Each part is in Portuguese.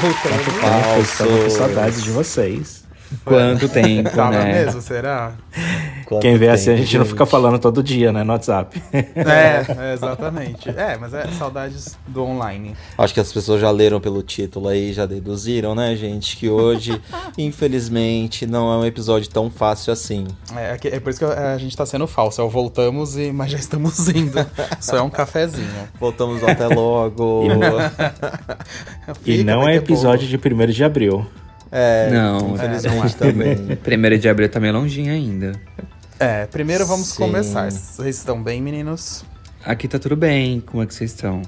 Voltamos. Falso. com saudades de vocês. Quanto tempo, Tava né? mesmo, será? Quanto Quem vê assim, a tempo, gente não fica falando todo dia, né, no WhatsApp. É, é, exatamente. É, mas é saudades do online. Acho que as pessoas já leram pelo título aí, já deduziram, né, gente? Que hoje, infelizmente, não é um episódio tão fácil assim. É, é é por isso que a gente tá sendo falso. É o voltamos, e, mas já estamos indo. Só é um cafezinho. Voltamos até logo. E não é episódio de 1 de abril. É, Não, infelizmente também. Primeiro de abril tá meio longinho ainda. É, primeiro vamos Sim. começar. Vocês estão bem, meninos? Aqui tá tudo bem. Como é que vocês estão?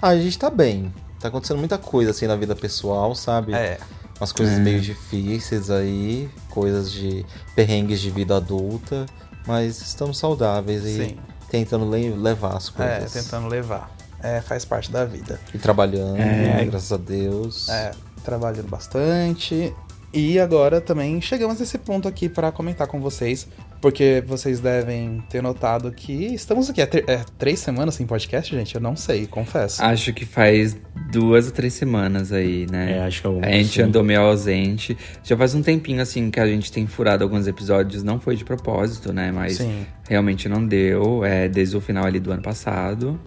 Ah, a gente tá bem. Tá acontecendo muita coisa assim na vida pessoal, sabe? É. Umas coisas meio difíceis aí, coisas de perrengues de vida adulta, mas estamos saudáveis e Sim. tentando le- levar as É, coisas. tentando levar. É, faz parte da vida. E trabalhando, É. graças a Deus. É, trabalhando bastante. E agora também chegamos nesse ponto aqui para comentar com vocês, porque vocês devem ter notado que estamos aqui. É, é três semanas sem podcast, gente? Eu não sei, confesso. Acho que faz duas ou três semanas aí, né? É, acho que algum, A gente sim. andou meio ausente. Já faz um tempinho, assim, que a gente tem furado alguns episódios. Não foi de propósito, né? Mas Sim. realmente não deu. É, desde o final ali do ano passado.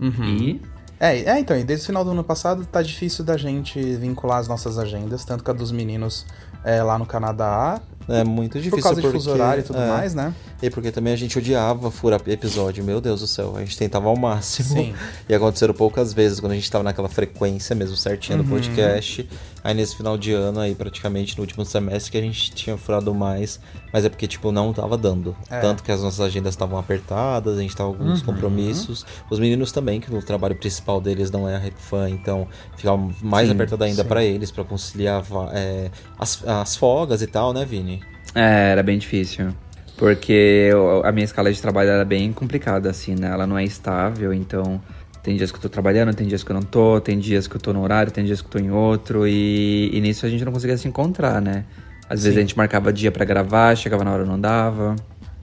Uhum. E É, é, então, e desde o final do ano passado tá difícil da gente vincular as nossas agendas, tanto que a dos meninos é, lá no Canadá, É muito difícil por causa de porque, fuso horário e tudo é, mais, né? E porque também a gente odiava furar episódio, meu Deus do céu. A gente tentava ao máximo. Sim. E aconteceram poucas vezes quando a gente tava naquela frequência mesmo certinha do Uhum. podcast. Aí nesse final de ano aí, praticamente no último semestre, que a gente tinha furado mais. Mas é porque, tipo, não tava dando. É. Tanto que as nossas agendas estavam apertadas, a gente tava com alguns Uhum. compromissos. Os meninos também, que o trabalho principal deles não é a Rap Fan, então ficava mais Sim, apertado ainda pra eles, pra conciliar é, as, as folgas e tal, né, Vini? É, era bem difícil. Porque a minha escala de trabalho era bem complicada, assim, né? Ela não é estável, então tem dias que eu tô trabalhando, tem dias que eu não tô, tem dias que eu tô no horário, tem dias que eu tô em outro, e, e nisso a gente não conseguia se encontrar, né? Às vezes Sim. a gente marcava dia pra gravar, chegava na hora não dava.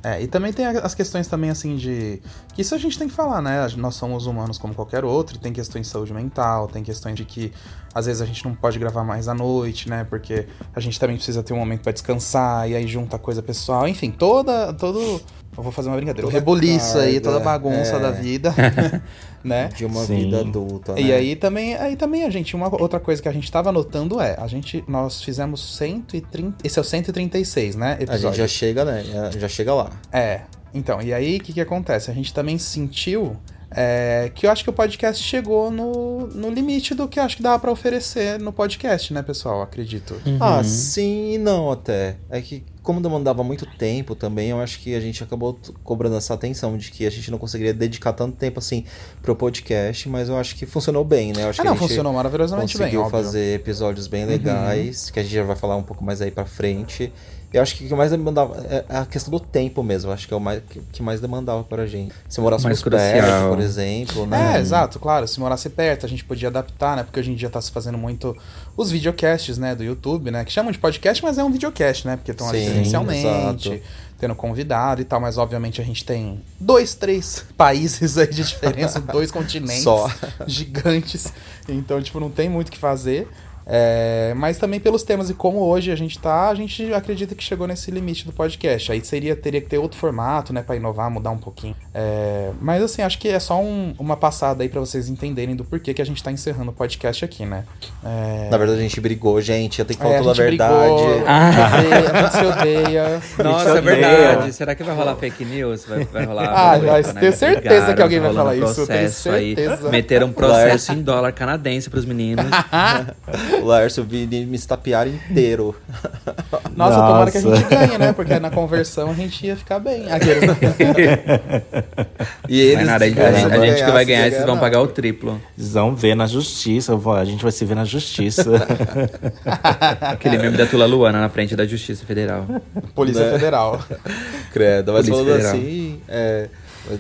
É, e também tem as questões também, assim, de... Que isso a gente tem que falar, né? Nós somos humanos como qualquer outro, e tem questões de saúde mental, tem questões de que às vezes a gente não pode gravar mais à noite, né? Porque a gente também precisa ter um momento pra descansar, e aí junta coisa pessoal, enfim, toda... todo... Eu vou fazer uma brincadeira. O Toda reboliço aí, toda bagunça é. da vida, né? De uma Sim. vida adulta. E né? aí também, aí também a gente, uma outra coisa que a gente tava notando é, a gente, nós fizemos 130, esse é o 136, né, A gente episódio. já chega, né? Já chega lá. É, então, e aí o que que acontece? A gente também sentiu é, que eu acho que o podcast chegou no, no limite do que eu acho que dava pra oferecer no podcast, né, pessoal? Acredito. Ah, sim e não até. É que como demandava muito tempo também, eu acho que a gente acabou cobrando essa atenção de que a gente não conseguiria dedicar tanto tempo assim pro podcast, mas eu acho que funcionou bem, né? Eu acho Ah, que não, a gente funcionou maravilhosamente bem, conseguiu óbvio. Uhum. fazer episódios bem legais, que a gente já vai falar um pouco mais aí pra frente. Eu acho que o que mais demandava é a questão do tempo mesmo. eu Acho que é o mais, que que mais demandava pra gente. Se morássemos Mais perto, crucial. por exemplo, né? É, exato, claro. Se morasse perto, a gente podia adaptar, né? Porque hoje em dia tá se fazendo muito os videocasts, né, do YouTube, né? Que chamam de podcast, mas é um videocast, né? Porque estão ali presencialmente, exato. tendo convidado e tal. Mas obviamente a gente tem dois, três países aí de diferença, dois continentes Só. gigantes. Então, tipo, não tem muito o que fazer. É, mas também pelos temas e como hoje a gente tá, a gente acredita que chegou nesse limite do podcast. Aí seria, teria que ter outro formato, né, Pra inovar, mudar um pouquinho. É, mas assim, acho que é só um- uma passada aí pra vocês entenderem do porquê que a gente tá encerrando o podcast aqui, né? É, Na verdade, a gente brigou, gente. Eu tenho que falar é, toda a verdade. brigou, Ah. odeia, a gente se odeia. Nossa, é odeia. verdade. Será que vai rolar fake news? Vai, vai rolar. Ah, vai, mas tenho certeza que alguém vai rolando falar isso, eu tenho processo aí. certeza. Meteram um processo em dólar canadense pros meninos. O Laércio vi me estapear inteiro. Nossa, Nossa, tomara que a gente ganhe, né? Porque na conversão a gente ia ficar bem. e eles, nada, a gente, a gente que vai ganhar, vocês vão pagar o triplo. Eles vão ver na justiça, a gente vai se ver na justiça. Aquele meme da Tula Luana na frente da Justiça Federal. Polícia né? Federal. Credo, mas Polícia falando Federal. assim, é,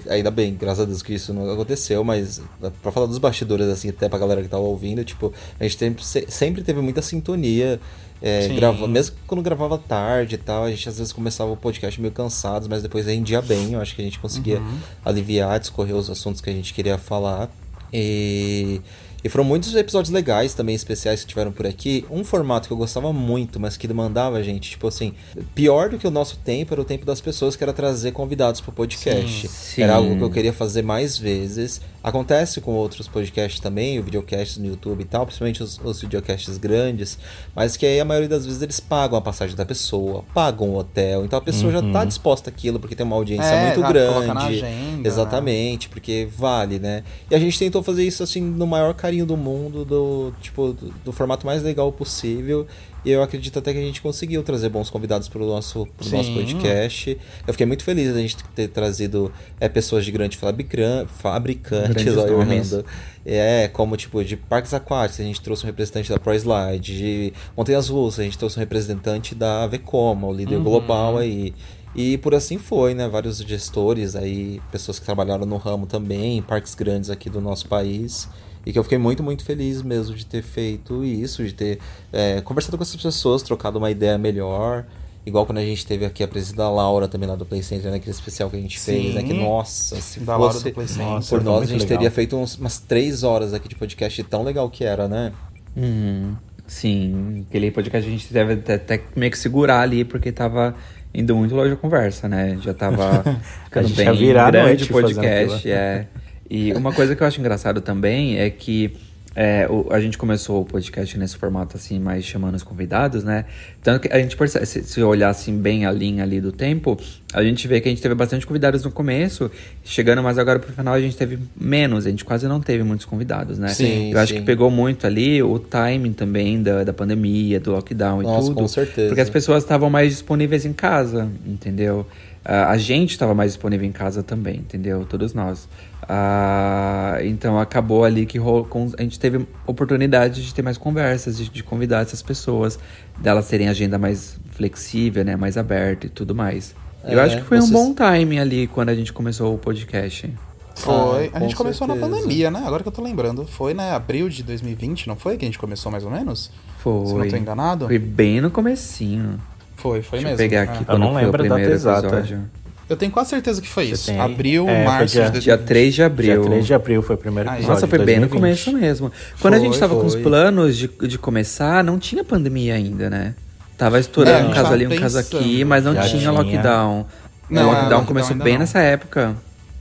ainda bem, graças a Deus que isso não aconteceu, mas para falar dos bastidores, assim, até pra galera que tava ouvindo, tipo, a gente sempre, sempre teve muita sintonia. É, grava, mesmo quando gravava tarde e tal, a gente às vezes começava o podcast meio cansados, mas depois rendia bem. Eu acho que a gente conseguia uhum. aliviar, discorrer os assuntos que a gente queria falar. E e foram muitos episódios legais também, especiais que tiveram por aqui. Um formato que eu gostava muito, mas que demandava, gente, tipo assim, pior do que o nosso tempo era o tempo das pessoas, que era trazer convidados pro podcast. Sim, sim. Era algo que eu queria fazer mais vezes. Acontece com outros podcasts também, o videocast no YouTube e tal, principalmente os, os videocasts grandes, mas que aí a maioria das vezes eles pagam a passagem da pessoa, pagam o hotel, então a pessoa uhum. já tá disposta àquilo, porque tem uma audiência é, muito grande. Agenda, né? exatamente, né? porque vale, né? E a gente tentou fazer isso assim no maior carinho do mundo, do tipo, do, do formato mais legal possível. E eu acredito até que a gente conseguiu trazer bons convidados para o nosso, pro nosso podcast. Eu fiquei muito feliz da gente ter trazido é, pessoas de grande fabricantes, ó, Orlando. É, como tipo de parques aquáticos, a gente trouxe um representante da ProSlide, de Montanhas Russas, a gente trouxe um representante da Vecoma, o líder uhum. global aí. E por assim foi, né? Vários gestores aí, pessoas que trabalharam no ramo também, parques grandes aqui do nosso país. E que eu fiquei muito, muito feliz mesmo de ter feito isso, de ter é, conversado com essas pessoas, trocado uma ideia melhor. Igual quando a gente teve aqui a presença da Laura também lá do Play Center, naquele né, especial que a gente Sim. fez, né? Que nossa, se da fosse por nós, a gente legal. teria feito uns, umas três horas aqui de podcast tão legal que era, né? Uhum. Sim, aquele podcast a gente deve até, até meio que segurar ali, porque tava indo muito longe a conversa, né? Já tava ficando bem grande o podcast, é. E uma coisa que eu acho engraçado também é que é, o, a gente começou o podcast nesse formato assim, mais chamando os convidados, né? Tanto que a gente percebe, se, se olhar assim bem a linha ali do tempo, a gente vê que a gente teve bastante convidados no começo, chegando mais agora pro final a gente teve menos, a gente quase não teve muitos convidados, né? Sim, Eu acho que pegou muito ali o timing também da, da pandemia, do lockdown e Nossa, tudo. com certeza. Porque as pessoas estavam mais disponíveis em casa, entendeu? A gente estava mais disponível em casa também, entendeu? Todos nós. Uh, então acabou ali que a gente teve oportunidade de ter mais conversas, de, de, convidar essas pessoas, delas terem agenda mais flexível, né, mais aberta e tudo mais. É, Eu acho que foi vocês... um bom timing ali quando a gente começou o podcast. Foi. Ah, a gente começou certeza. na pandemia, né? Agora que eu tô lembrando. Foi, né? Abril de 2020, não foi? Que a gente começou mais ou menos? Foi. Se não tô enganado. Foi bem no comecinho. Foi, foi Deixa mesmo. Eu pegar aqui é. Eu não lembro da data exata. Eu tenho quase certeza que foi isso. Abril, é, março dia, de dia 3 de abril. Dia 3 de abril foi o primeiro episódio. Nossa, foi bem no começo mesmo. Quando foi, a gente tava foi. com os planos de, de começar, não tinha pandemia ainda, né? Tava estourando é, um caso ali, um caso aqui, mas não tinha, tinha, lockdown. Não, o lockdown é, começou bem não. nessa época.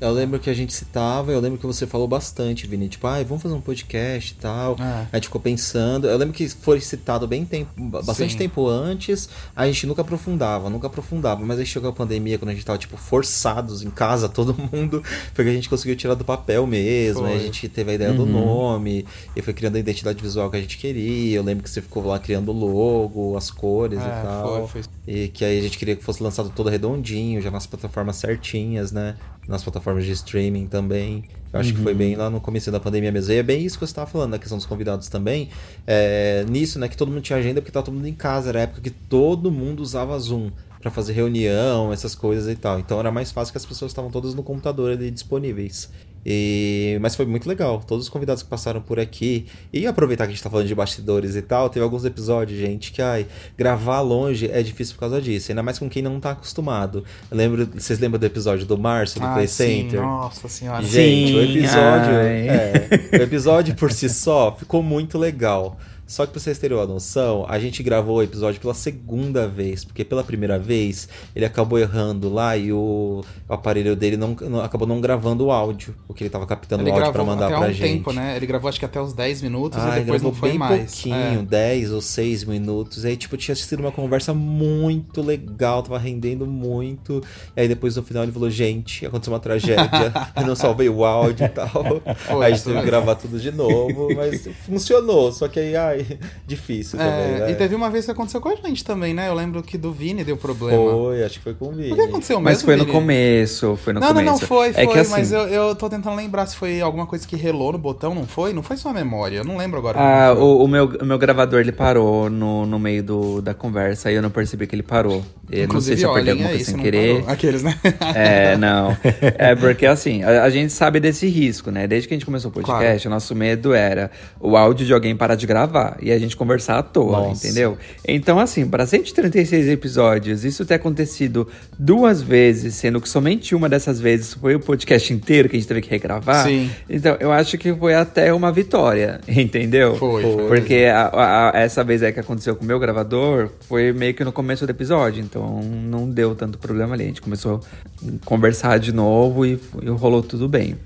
Eu lembro que a gente citava, eu lembro que você falou bastante, Vini, tipo, ah, vamos fazer um podcast e tal. É. A gente ficou pensando. Eu lembro que foi citado bem tempo, bastante Sim. tempo antes, a gente nunca aprofundava, nunca aprofundava. Mas aí chegou a pandemia, quando a gente tava, tipo, forçados em casa, todo mundo, porque a gente conseguiu tirar do papel mesmo, a gente teve a ideia uhum. do nome, e foi criando a identidade visual que a gente queria. Eu lembro que você ficou lá criando o logo, as cores é, e tal. Foi, foi. E que aí a gente queria que fosse lançado todo redondinho, já nas plataformas certinhas, né? Nas plataformas de streaming também. Eu acho uhum. que foi uhum. bem lá no começo da pandemia mesmo. E é bem isso que você estava falando, na questão dos convidados também. É, nisso, né, que todo mundo tinha agenda porque estava todo mundo em casa. Era a época que todo mundo usava Zoom para fazer reunião, essas coisas e tal. Então era mais fácil que as pessoas estavam todas no computador ali disponíveis. E... Mas foi muito legal. Todos os convidados que passaram por aqui. E aproveitar que a gente tá falando de bastidores e tal, teve alguns episódios, gente, que ai, gravar longe é difícil por causa disso. Ainda mais com quem não tá acostumado. Eu lembro, vocês lembram do episódio do Márcio do ah, Play sim, Center? Nossa senhora. Gente, sim, o episódio. É, o episódio por si só ficou muito legal. Só que pra vocês terem uma noção, a gente gravou o episódio pela segunda vez, porque pela primeira vez ele acabou errando lá e o, aparelho dele não, não, acabou não gravando o áudio, o que ele tava captando ele o áudio para mandar até pra um gente. tempo, né? Ele gravou acho que até os 10 minutos ah, e depois não foi bem mais. pouquinho, é. 10 ou 6 minutos. Aí, tipo, tinha sido uma conversa muito legal, tava rendendo muito. E aí depois no final ele falou, gente, aconteceu uma tragédia, eu não salvei o áudio e tal. Aí a gente teve que gravar tudo de novo, mas funcionou. Só que aí, ah, ai, difícil também, É, né? e teve uma vez que aconteceu com a gente também, né? Eu lembro que do Vini deu problema. Foi, acho que foi com o Vini. O que aconteceu Mas mesmo, foi no Vini? começo, foi no não, começo. não, não, foi, foi, é que, assim, mas eu, eu tô tentando lembrar se foi alguma coisa que relou no botão, não foi? Não foi só a memória, eu não lembro agora. Ah, foi. o, o meu, o meu gravador ele parou no, no meio do, da conversa e eu não percebi que ele parou. Eu não sei se eu olhem alguma aí, coisa se sem querer. parou. Aqueles, né? É, não. É porque assim, a, a gente sabe desse risco, né? Desde que a gente começou o podcast, o nosso medo era o áudio de alguém parar de gravar e a gente conversar à toa, Nossa. entendeu? Então, assim, para 136 episódios, isso ter acontecido duas vezes, sendo que somente uma dessas vezes foi o podcast inteiro que a gente teve que regravar. Sim. Então, eu acho que foi até uma vitória, entendeu? Foi, foi. Porque a- a- a- essa vez aí que aconteceu com o meu gravador foi meio que no começo do episódio, então não deu tanto problema ali. A gente começou a conversar de novo e, e rolou tudo bem.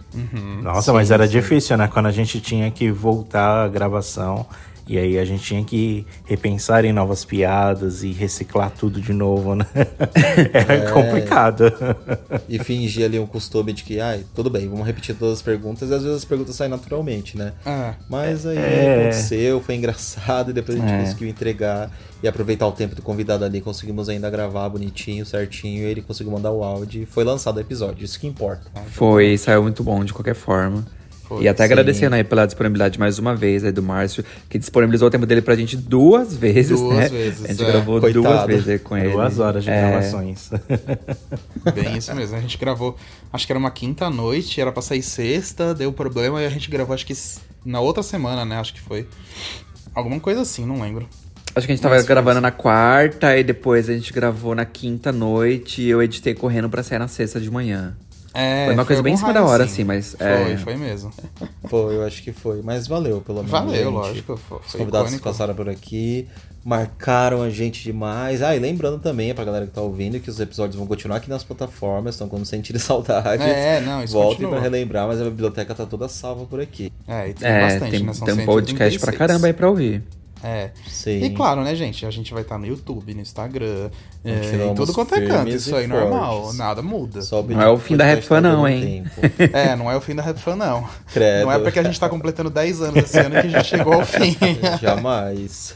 Nossa, mas era difícil, né? Quando a gente tinha que voltar à gravação e aí a gente tinha que repensar em novas piadas e reciclar tudo de novo, né? Era complicado. E fingir ali um costume de que, ai, tudo bem, vamos repetir todas as perguntas, e às vezes as perguntas saem naturalmente, né? Ah, Mas aí É. aconteceu, foi engraçado, e depois a gente É. conseguiu entregar e aproveitar o tempo do convidado ali, conseguimos ainda gravar bonitinho, certinho, e ele conseguiu mandar o áudio e foi lançado o episódio, isso que importa. Foi, saiu muito bom de qualquer forma. Foi, e até sim. agradecendo aí pela disponibilidade mais uma vez aí do Márcio, que disponibilizou o tempo dele pra gente duas vezes, Duas né? vezes, A gente é. gravou Coitado. duas vezes aí com ele. Duas horas de É, gravações. bem isso mesmo. A gente gravou, acho que era uma quinta noite, era pra sair sexta, deu problema e a gente gravou, acho que na outra semana, né? Acho que foi. Alguma coisa assim, não lembro. Acho que a gente tava Mas gravando na quarta e depois a gente gravou na quinta noite e eu editei correndo pra sair na sexta de manhã. É, Foi uma coisa bem em cima da hora, assim. assim, mas, Foi, é. foi mesmo. Foi, eu acho que foi, mas valeu pelo menos. Valeu, gente. lógico. Foi, Os convidados que icônico. passaram por aqui, marcaram a gente demais. Ah, e lembrando também pra galera que tá ouvindo que os episódios vão continuar aqui nas plataformas, então quando sentirem saudades, É, não, isso voltem continua. pra relembrar, mas a biblioteca tá toda salva por aqui. É, e tem É, bastante, tem, né? São tem um podcast pra 136. caramba aí pra ouvir. É. Sim. E claro, né, gente? A gente vai estar no YouTube, no Instagram, é, em tudo quanto é canto. Isso aí normal, nada muda. O Não é o fim da Rap Fan tá não, hein? É, não é o fim da Rap Fan, não. Credo. Não é porque a gente tá completando 10 anos esse ano que a gente chegou ao fim. Jamais.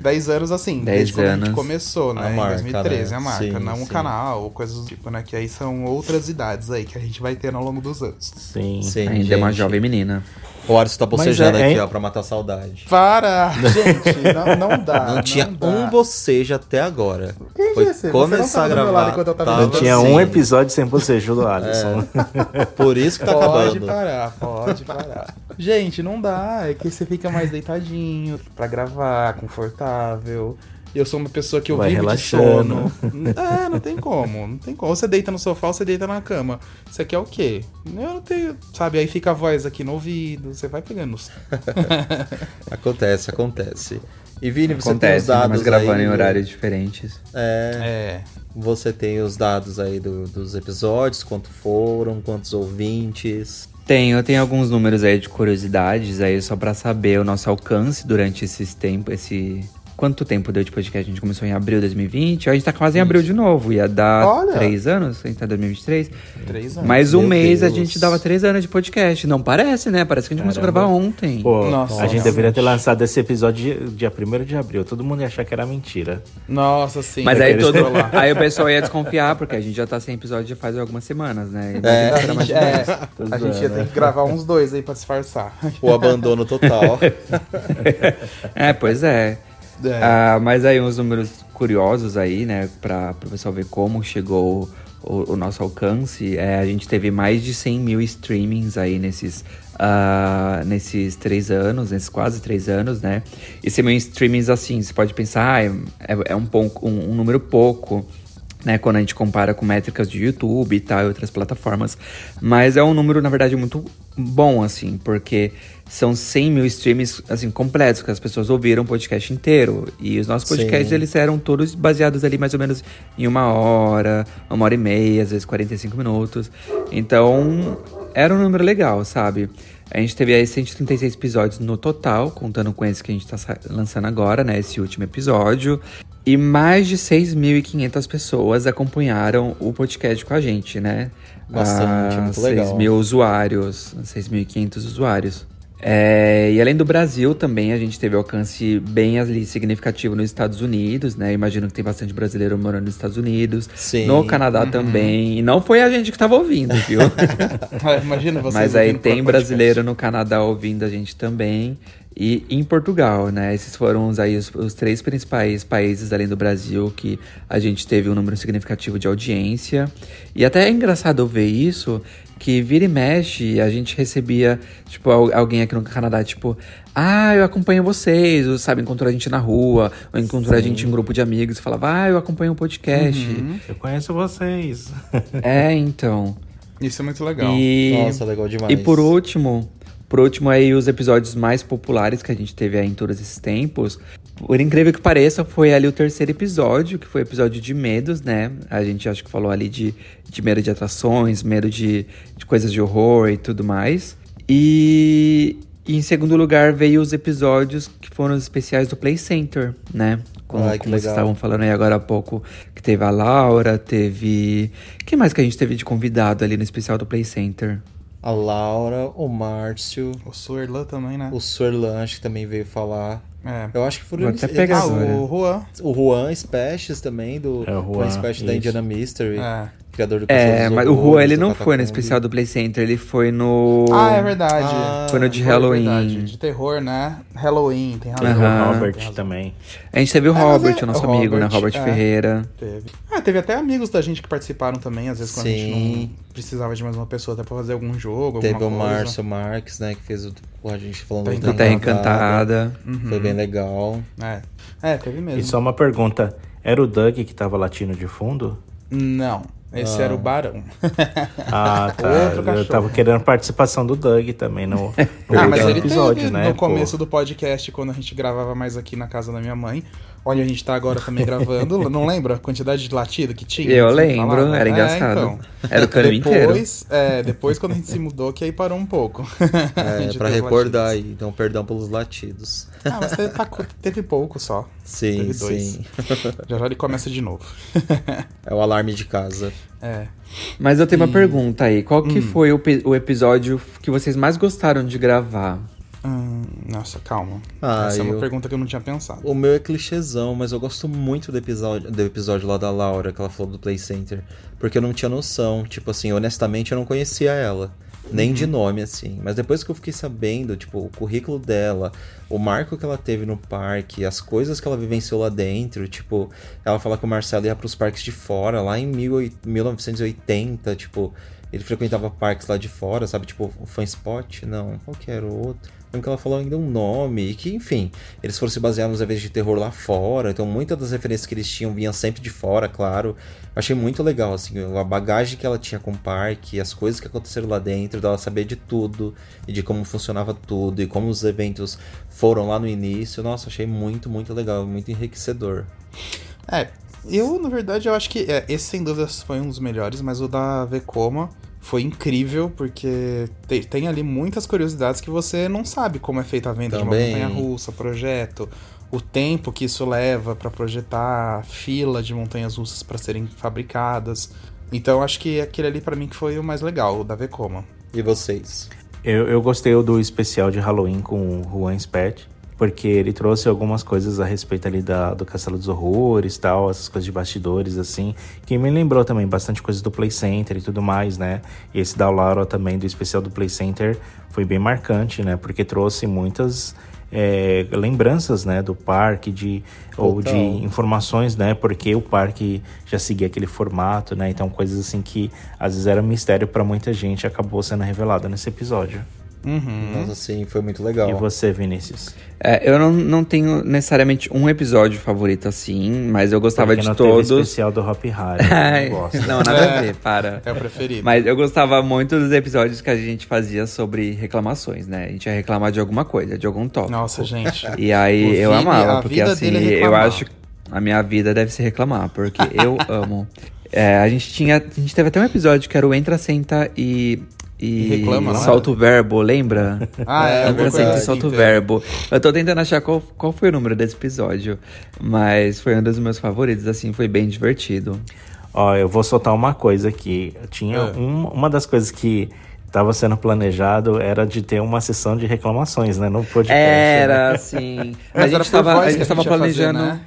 10 anos assim, 10 desde quando a gente anos. começou, né? A em marca, 2013, né? a marca. Sim, não sim. o canal, ou coisas do tipo, né? Que aí são outras idades aí que a gente vai ter ao longo dos anos. Sim. Sim, Ainda é uma gente. jovem menina. O Alisson tá bocejando é- aqui, é- ó, pra matar a saudade. Para! Gente, não, não dá. Não tinha dá. um bocejo até agora. Quem Foi disse? Você começar não a gravar. enquanto eu tava tava Não tinha assim. um episódio sem bocejo do Alisson. Por isso que tá Pode acabando. parar, pode parar. Gente, não dá. É que você fica mais deitadinho pra gravar, confortável. Eu sou uma pessoa que eu Vai vivo relaxando. de sono. É, não tem como. Não tem como. Ou você deita no sofá ou você deita na cama. Você quer o quê? Eu não tenho. Sabe, aí fica a voz aqui no ouvido. Você vai pegando. Acontece, acontece. E Vini, você tem os Acontece, dados mais gravando aí, em horários diferentes. É, É. você tem os dados aí do- dos episódios, quanto foram, quantos ouvintes. Tenho, eu tenho alguns números aí de curiosidades aí só pra saber o nosso alcance durante esses tempos, esse Quanto tempo deu de podcast? A gente começou em abril de 2020, a gente tá quase em abril de novo. Ia dar Olha! três anos, a gente tá em 2023. Três anos. Mais um Meu mês a Deus. gente dava três anos de podcast. Não parece, né? Parece que a gente começou a Caramba. gravar ontem. Pô, Nossa, a gente deveria ter lançado esse episódio dia, dia 1 de abril. Todo mundo ia achar que era mentira. Nossa, sim. Mas aí, daqueles todo, aí o pessoal ia desconfiar, porque a gente já tá sem episódio já faz algumas semanas, né? É. mais de É, a gente ia ter que gravar uns dois aí pra disfarçar. O abandono total. É, pois é. É. Ah, mas aí uns números curiosos aí, né, pra, pro pessoal ver como chegou o, o nosso alcance. É, a gente teve mais de 100 mil streamings aí nesses, ah, nesses três anos, nesses quase três anos, né? E 100 mil streamings, assim, você pode pensar, ah, é, é um, pouco, um, um número pouco, né, quando a gente compara com métricas de YouTube e tal, e outras plataformas. Mas é um número, na verdade, muito bom, assim, porque são 100 mil streams, assim, completos, que as pessoas ouviram o podcast inteiro. E os nossos podcasts, Sim. eles eram todos baseados ali mais ou menos em uma hora, uma hora e meia, às vezes 45 minutos. Então, era um número legal, sabe? A gente teve aí 136 episódios no total, contando com esse que a gente tá lançando agora, né? Esse último episódio. E mais de 6.500 pessoas acompanharam o podcast com a gente, né? Bastante, Ah, muito legal. 6 mil usuários, 6.500 usuários. É, e além do Brasil também, a gente teve alcance bem ali significativo nos Estados Unidos, né? Imagino que tem bastante brasileiro morando nos Estados Unidos. Sim. No Canadá também. E não foi a gente que tava ouvindo, viu? Imagina você. Mas aí tem brasileiro no Canadá ouvindo a gente também. E em Portugal, né? Esses foram os, aí, os, os três principais países além do Brasil que a gente teve um número significativo de audiência. E até é engraçado ver isso, que vira e mexe, a gente recebia, tipo, al- alguém aqui no Canadá, tipo, ah, eu acompanho vocês, ou, sabe, encontrou a gente na rua, ou encontrou a gente em um grupo de amigos e falava, ah, eu acompanho o podcast. Eu conheço vocês. É, então. Isso é muito legal. E... Nossa, legal demais. E por último, por último aí os episódios mais populares que a gente teve aí em todos esses tempos. Por incrível que pareça, foi ali o terceiro episódio, que foi o episódio de medos, né? A gente acho que falou ali de, de medo de atrações, medo de, de coisas de horror e tudo mais. E, e em segundo lugar veio os episódios que foram os especiais do Play Center, né? Como, Ai, como vocês estavam falando aí agora há pouco, que teve a Laura, teve. Quem mais que a gente teve de convidado ali no especial do Play Center? A Laura, o Márcio, O Suerlan também, né? o Suerlan, acho que também veio falar. É. Eu acho que foram Vou eles- até pegar Ah, o Juan. O Juan Speches também, do É, o Juan, Speches da. Indiana Mystery, É. criador do É, mas o Juan ele não foi no especial do Play Center, ele foi no. Ah, é verdade. Ah, Foi no de Foi Halloween. verdade, De terror, né? Halloween, tem. Tem Aham. o Robert também. A gente teve o É, Robert, é- o nosso o amigo, né? Robert, é. Ferreira. Teve. Ah, teve até amigos da gente que participaram também, às vezes quando a gente Sim. não precisava de mais uma pessoa até pra fazer algum jogo, Teve alguma o. Márcio Marques, né, que fez o, a gente falando Terra do Terra Encantada. Foi bem legal. É. É, teve mesmo. E só uma pergunta: era o Doug que tava latindo de fundo? Não, esse Ah. era o Barão. Ah, tá. Outro Eu cachorro. tava querendo participação do Doug também no, no Ah, mas ele episódio, teve né? no pô? começo do podcast, quando a gente gravava mais aqui na casa da minha mãe. Onde a gente tá agora também gravando. Não lembra a quantidade de latido que tinha? Eu lembro, falava? era É, engraçado. então. Era o caminho inteiro. Depois, é, depois quando a gente se mudou, que aí parou um pouco. É, pra recordar aí, então perdão pelos latidos. Ah, mas teve, tá- teve pouco só. Sim, Teve dois. sim. Já já ele começa de novo. É o alarme de casa. É. Mas eu tenho uma pergunta aí. Qual Hum. que foi o, o episódio que vocês mais gostaram de gravar? Hum, nossa, calma. Ah, Essa é uma eu- pergunta que eu não tinha pensado. O meu é clichêzão, mas eu gosto muito do episódio, do episódio lá da Laura, que ela falou do Play Center. Porque eu não tinha noção. Tipo assim, honestamente, eu não conhecia ela. Nem de nome, assim. Mas depois que eu fiquei sabendo, tipo, o currículo dela, o marco que ela teve no parque, as coisas que ela vivenciou lá dentro, tipo, ela fala que o Marcelo ia pros parques de fora, lá em mil oi- 1980, tipo, ele frequentava parques lá de fora, sabe? Tipo, o Fan Spot? Não, qual que era o outro? Que ela falou ainda um nome, e que, enfim, eles foram se basear nos eventos de terror lá fora, então muitas das referências que eles tinham vinham sempre de fora, claro. Achei muito legal, assim, a bagagem que ela tinha com o parque, as coisas que aconteceram lá dentro, dela saber de tudo, e de como funcionava tudo, e como os eventos foram lá no início. Nossa, achei muito, muito legal, muito enriquecedor. É, eu, na verdade, eu acho que é, esse sem dúvidas foi um dos melhores, mas o da Vekoma foi incrível, porque tem, tem ali muitas curiosidades que você não sabe como é feita a venda Também. de uma montanha-russa, projeto, o tempo que isso leva pra projetar, fila de montanhas russas pra serem fabricadas. Então, eu acho que aquele ali pra mim que foi o mais legal, o da Vekoma. E vocês? Eu, eu gostei do especial de Halloween com o Juan Spet, porque ele trouxe algumas coisas a respeito ali da, do Castelo dos Horrores e tal, essas coisas de bastidores, assim, que me lembrou também bastante coisas do Play Center e tudo mais, né? E esse da Laura também, do especial do Play Center, foi bem marcante, né? Porque trouxe muitas é, lembranças, né, do parque, de, ou de informações, né? Porque o parque já seguia aquele formato, né? Então coisas assim que às vezes era mistério pra muita gente acabou sendo revelado nesse episódio. Uhum. Nossa, sim, foi muito legal. E você, Vinícius? É, eu não, não tenho necessariamente um episódio favorito assim, mas eu gostava Porque de não todos. Teve especial do Hop eu não nada a ver, para. É o preferido. Mas eu gostava muito dos episódios que a gente fazia sobre reclamações, né? A gente ia reclamar de alguma coisa, de algum tópico. Nossa, gente. E aí O eu amava, porque assim, é eu acho que a minha vida deve ser reclamar, porque eu amo. É, a gente tinha. A gente teve até um episódio que era o Entra, Senta e. E, E reclama, não solta o verbo, lembra? Ah, é, É alguma coisa solta o verbo. Eu tô tentando achar qual, qual foi o número desse episódio. Mas foi um dos meus favoritos, assim, foi bem divertido. Ó, eu vou soltar uma coisa aqui. Tinha É. um- uma das coisas que estava sendo planejado era de ter uma sessão de reclamações, né? No podcast. Era, né? assim. a gente tava, a gente tava ia fazer, planejando. né?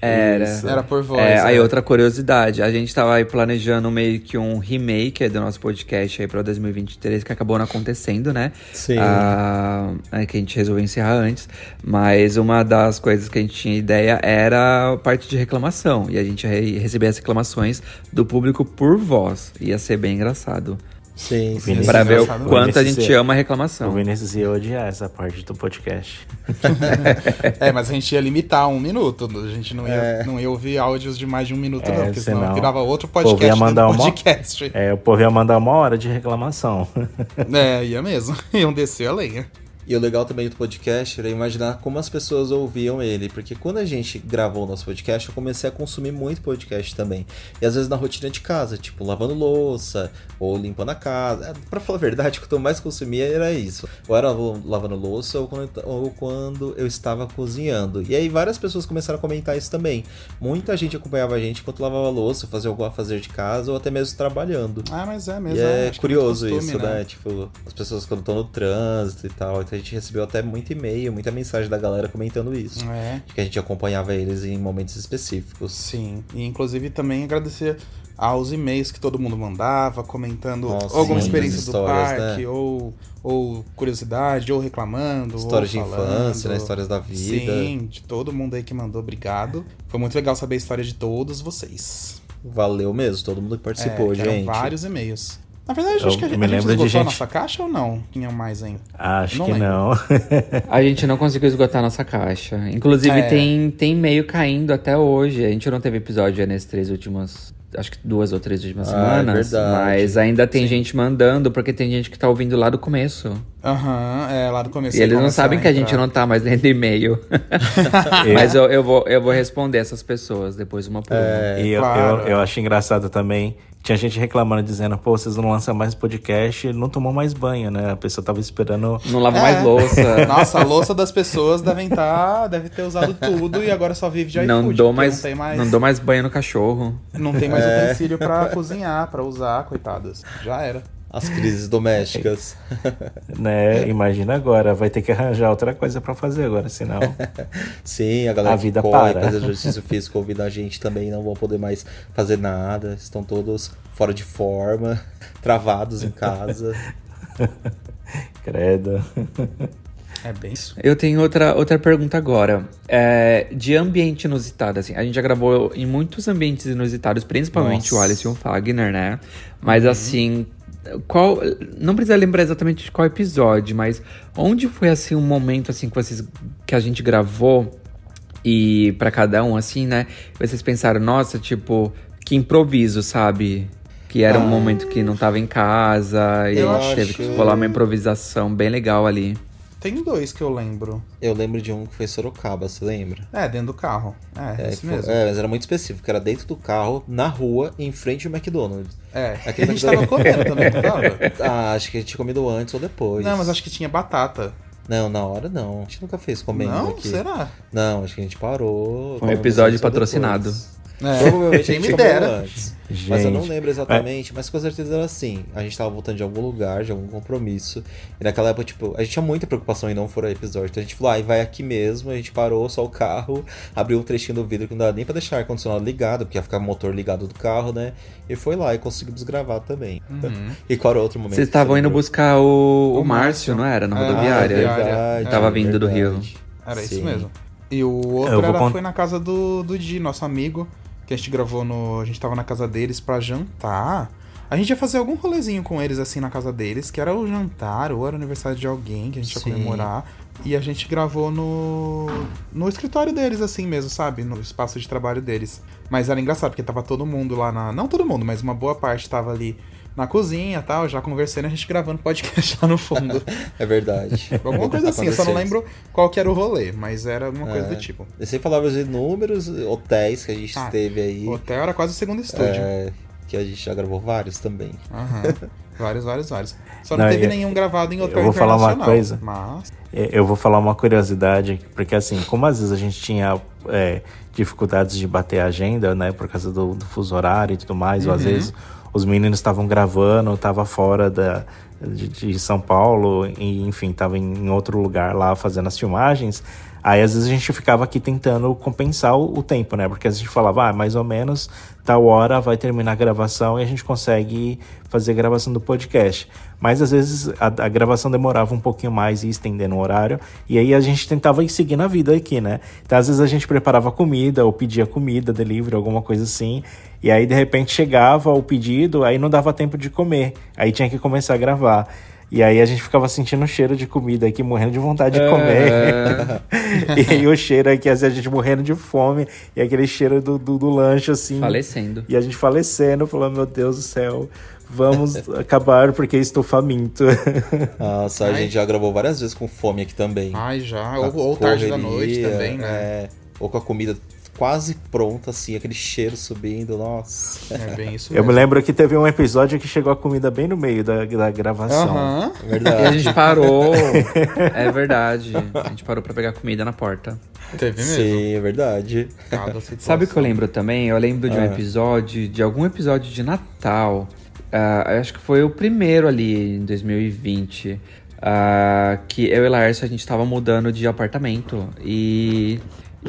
Era. Isso. Era por voz. É, aí é. outra curiosidade, a gente tava aí planejando meio que um remake do nosso podcast aí pra 2023, que acabou não acontecendo, né? Sim. Ah, é que a gente resolveu encerrar antes, mas uma das coisas que a gente tinha ideia era a parte de reclamação, e a gente re receber as reclamações do público por voz, ia ser bem engraçado. Sim, sim. Pra ver o quanto a gente ia- ama a O reclamação. Vinícius ia odiar essa parte do podcast. É, mas a gente ia limitar um minuto. A gente não ia, É. não ia ouvir áudios de mais de um minuto, É, não, porque senão, senão virava outro podcast. ia mandar uma- podcast. É, o povo ia mandar uma hora de reclamação. É, ia mesmo. Iam descer a lenha. E o legal também do podcast era imaginar como as pessoas ouviam ele. Porque quando a gente gravou o nosso podcast, eu comecei a consumir muito podcast também. E às vezes na rotina de casa, tipo lavando louça, ou limpando a casa. É, Pra falar a verdade, o que eu mais consumia era isso. Ou era lavando louça, ou quando, ou quando eu estava cozinhando. E aí várias pessoas começaram a comentar isso também. Muita gente acompanhava a gente enquanto lavava louça, fazia algum a fazer de casa, ou até mesmo trabalhando. Ah, mas é mesmo. E é acho que curioso costume, isso, né? Tipo, as pessoas quando estão no trânsito e tal. A gente recebeu até muito e-mail, muita mensagem da galera comentando isso. É, De que a gente acompanhava eles em momentos específicos. sim. E inclusive também agradecer aos e-mails que todo mundo mandava, comentando Nossa, alguma sim, experiência do parque, né? ou, ou curiosidade, ou reclamando. Histórias ou de infância, né? Histórias da vida. Sim, de todo mundo aí que mandou, obrigado. Foi muito legal saber a história de todos vocês. Valeu mesmo, todo mundo que participou, É, gente. vários e-mails. Na verdade, Eu acho que a, me a gente esgotou a gente- nossa caixa ou não? Tinha mais ainda? Acho Não que lembro. não. A gente não conseguiu esgotar nossa caixa. Inclusive, É. tem, tem e-mail caindo até hoje. A gente não teve episódio aí nesses três últimos. Acho que duas ou três últimas Ah, é semanas. verdade. mas ainda tem gente mandando, porque tem gente que tá ouvindo lá do começo. Aham, é, lá do começo. E eles não sabem que a gente não tá mais lendo e-mail. mas eu, eu, vou, eu vou responder essas pessoas depois uma por uma. É, e eu, claro. eu, eu acho engraçado também. Tinha gente reclamando, dizendo, pô, vocês não lançam mais podcast, não tomou mais banho, né? A pessoa tava esperando. Não lava É. mais louça. Nossa, a louça das pessoas devem estar, deve ter usado tudo e agora só vive de iFood. não, dou mais, não mais, não dou mais banho no cachorro. não tem mais É. utensílio pra cozinhar, pra usar, coitadas. Já era. As crises domésticas. né? Imagina agora, vai ter que arranjar outra coisa pra fazer agora, senão. Sim, a galera A vida que corre, para. faz exercício físico ouvindo a gente também não vão poder mais fazer nada. Estão todos fora de forma, travados em casa. Credo. É bem isso. Eu tenho outra, outra pergunta agora. É, de ambiente inusitado, assim. A gente já gravou em muitos ambientes inusitados, principalmente Nossa. o Alice e o Fagner, né? Mas assim, qual. Não precisa lembrar exatamente de qual episódio, mas onde foi assim um momento assim que vocês. que a gente gravou e pra cada um, assim, né? Vocês pensaram, nossa, tipo, que improviso, sabe? Que era um momento que não tava em casa e Eu teve acho- que rolar uma improvisação bem legal ali. Tem dois que eu lembro. Eu lembro de um que foi Sorocaba, você lembra? É, dentro do carro. É, É, que foi- mesmo. é, mas era muito específico, era dentro do carro, na rua, em frente ao McDonald's. É, Aquele a gente tava comendo também, não tava? Ah, acho que a gente tinha comido antes ou depois. Não, mas acho que tinha batata. Não, na hora não. A gente nunca fez comendo não? aqui. Será? Não, acho que a gente parou. Um comemos episódio patrocinado. depois. É, Provavelmente a quem gente me dera. antes. Gente, Mas eu não lembro exatamente, mas com certeza era assim. A gente tava voltando de algum lugar, de algum compromisso. E naquela época, tipo, a gente tinha muita preocupação em não furar episódio. Então a gente falou, ah, e vai aqui mesmo. A gente parou só o carro, abriu um trechinho do vidro que não dava nem pra deixar ar-condicionado ligado, porque ia ficar o motor ligado do carro, né? E foi lá e conseguimos gravar também. Uhum. E qual era o outro momento? Vocês estavam indo buscar o, o, O Márcio, Márcio. não era? Na É, rodoviária. Ah, é verdade, Tava é vindo do Rio. Era isso Sim. mesmo. E o outro Eu vou era, cont- foi na casa do, do Di, nosso amigo, que a gente gravou no. A gente tava na casa deles pra jantar. A gente ia fazer algum rolezinho com eles assim na casa deles, que era o jantar ou era o aniversário de alguém que a gente ia Sim. comemorar. E a gente gravou no. no escritório deles, assim mesmo, sabe? No espaço de trabalho deles. Mas era engraçado, porque tava todo mundo lá na. Não todo mundo, mas uma boa parte tava ali na cozinha e tal, já conversando e a gente gravando podcast lá no fundo. É verdade. Alguma coisa assim, eu só não lembro qual que era o rolê, mas era alguma coisa É. do tipo. Eu sempre falava os inúmeros hotéis que a gente Ah, teve aí. O hotel era quase o segundo estúdio. é, que a gente já gravou vários também. Aham. vários, vários, vários. Só não, Não, teve eu- nenhum gravado em hotel eu vou falar uma coisa. Mas. Eu vou falar uma curiosidade, porque assim, como às vezes a gente tinha é, dificuldades de bater a agenda, né, por causa do, do fuso horário e tudo mais, ou às Uhum. vezes os meninos estavam gravando, tava fora da, de, de São Paulo, e enfim, tava em, em outro lugar lá fazendo as filmagens. Aí às vezes a gente ficava aqui tentando compensar o, o tempo, né? Porque a gente falava, ah, mais ou menos tal hora vai terminar a gravação e a gente consegue fazer a gravação do podcast. Mas às vezes a, a gravação demorava um pouquinho mais e estendendo o horário. E aí a gente tentava ir seguindo a vida aqui, né? Então às vezes a gente preparava comida ou pedia comida, delivery, alguma coisa assim. E aí de repente chegava o pedido, aí não dava tempo de comer. Aí tinha que começar a gravar. E aí a gente ficava sentindo o cheiro de comida aqui, morrendo de vontade de comer. e aí o cheiro aqui, assim, a gente morrendo de fome. E aquele cheiro do, do, do lanche, assim. Falecendo. E a gente falecendo, falando, meu Deus do céu, vamos acabar porque estou faminto. Nossa, a Ai. gente já gravou várias vezes com fome aqui também. Ai, já. A Ou, ou tarde da noite também, né? é, ou com a comida quase pronta, assim, aquele cheiro subindo, nossa. É, bem isso Eu me mesmo. lembro que teve um episódio que chegou a comida bem no meio da, da gravação. Aham. É E a verdade. gente parou. é verdade. A gente parou pra pegar comida na porta. Teve mesmo. Sim, é verdade. Situação. Sabe o que eu lembro também? Eu lembro de um Ah. episódio, de algum episódio de Natal. Ah, acho que foi o primeiro ali em 2020. ah, que eu e Laércio a gente tava mudando de apartamento. E.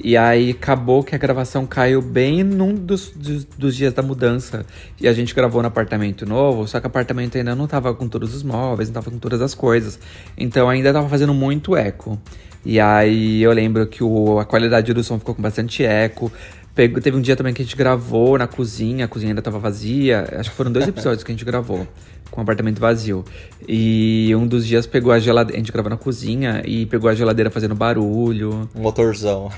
E aí acabou que a gravação caiu bem num dos, dos, dos dias da mudança. E a gente gravou no apartamento novo, só que o apartamento ainda não tava com todos os móveis, não tava com todas as coisas. Então ainda tava fazendo muito eco. E aí eu lembro que o, a qualidade do som ficou com bastante eco. Pegou- teve um dia também que a gente gravou na cozinha, a cozinha ainda tava vazia. Acho que foram dois episódios que a gente gravou com o apartamento vazio. E um dos dias pegou a geladeira. A gente gravou na cozinha e pegou a geladeira fazendo barulho. Um motorzão.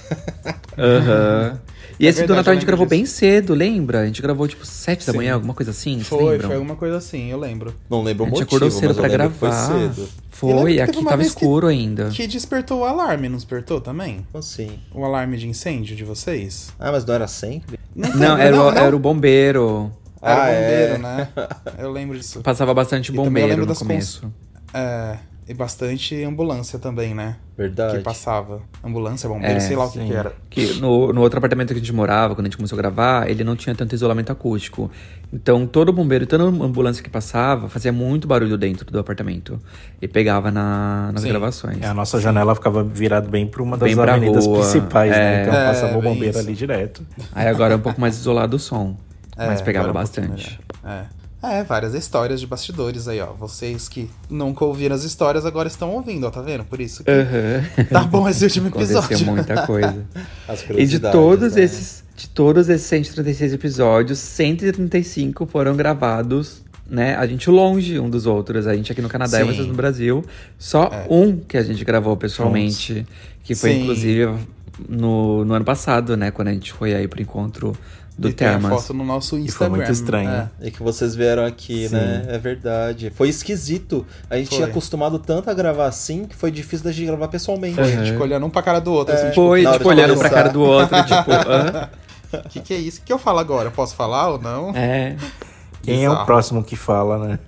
Aham. E É esse do verdade, Natal a gente gravou disso. bem cedo, lembra? A gente gravou tipo sete da Sim. manhã, alguma coisa assim. Foi, foi alguma coisa assim, eu lembro. Não lembro A o gente motivo, acordou cedo pra gravar. foi cedo. Foi, aqui tava vez que- escuro ainda. Que despertou o alarme, não despertou também? Assim. O alarme de incêndio de vocês? Ah, mas não era sempre? Não, era, o- era o bombeiro. Era Ah, o bombeiro, é. né? Eu lembro disso. Passava bastante eu bombeiro lembro no das começo. É, e bastante ambulância também, né? Verdade. Que passava. Ambulância, bombeiro, É, sei lá o que, sim. que era. Que no, no outro apartamento que a gente morava, quando a gente começou a gravar, ele não tinha tanto isolamento acústico. Então todo bombeiro, toda ambulância que passava, fazia muito barulho dentro do apartamento. E pegava na- nas Sim. gravações. A nossa janela ficava virada bem para uma das Bem avenidas rua, principais, é. né? Então É, passava o bem bombeiro isso. ali direto. Aí agora é um pouco mais isolado o som. Mas É, pegava um bastante. É. É, várias histórias de bastidores aí, ó. Vocês que nunca ouviram as histórias agora estão ouvindo, ó, tá vendo? Por isso que Aham. tá bom esse último Aconteceu episódio. muita coisa. As E de todos né? esses, de todos esses 136 episódios, 135 foram gravados, né? A gente longe um dos outros. A gente aqui no Canadá e Sim. vocês no Brasil. Só É. um que a gente gravou pessoalmente, que foi Sim. inclusive no, no ano passado, né? Quando a gente foi aí pro encontro do e tem a foto no nosso foi Instagram. muito estranho. É. E que vocês vieram aqui, Sim. né? É verdade. Foi esquisito. A gente Foi. tinha acostumado tanto a gravar assim que foi difícil da gente gravar pessoalmente. Foi, a gente ficou olhando um pra cara do outro, assim, tipo, Foi, tipo, olhando pra cara do outro, tipo, hã? o que, que é isso? O que eu falo agora? Eu posso falar ou não? É. Quem é o próximo que fala, né?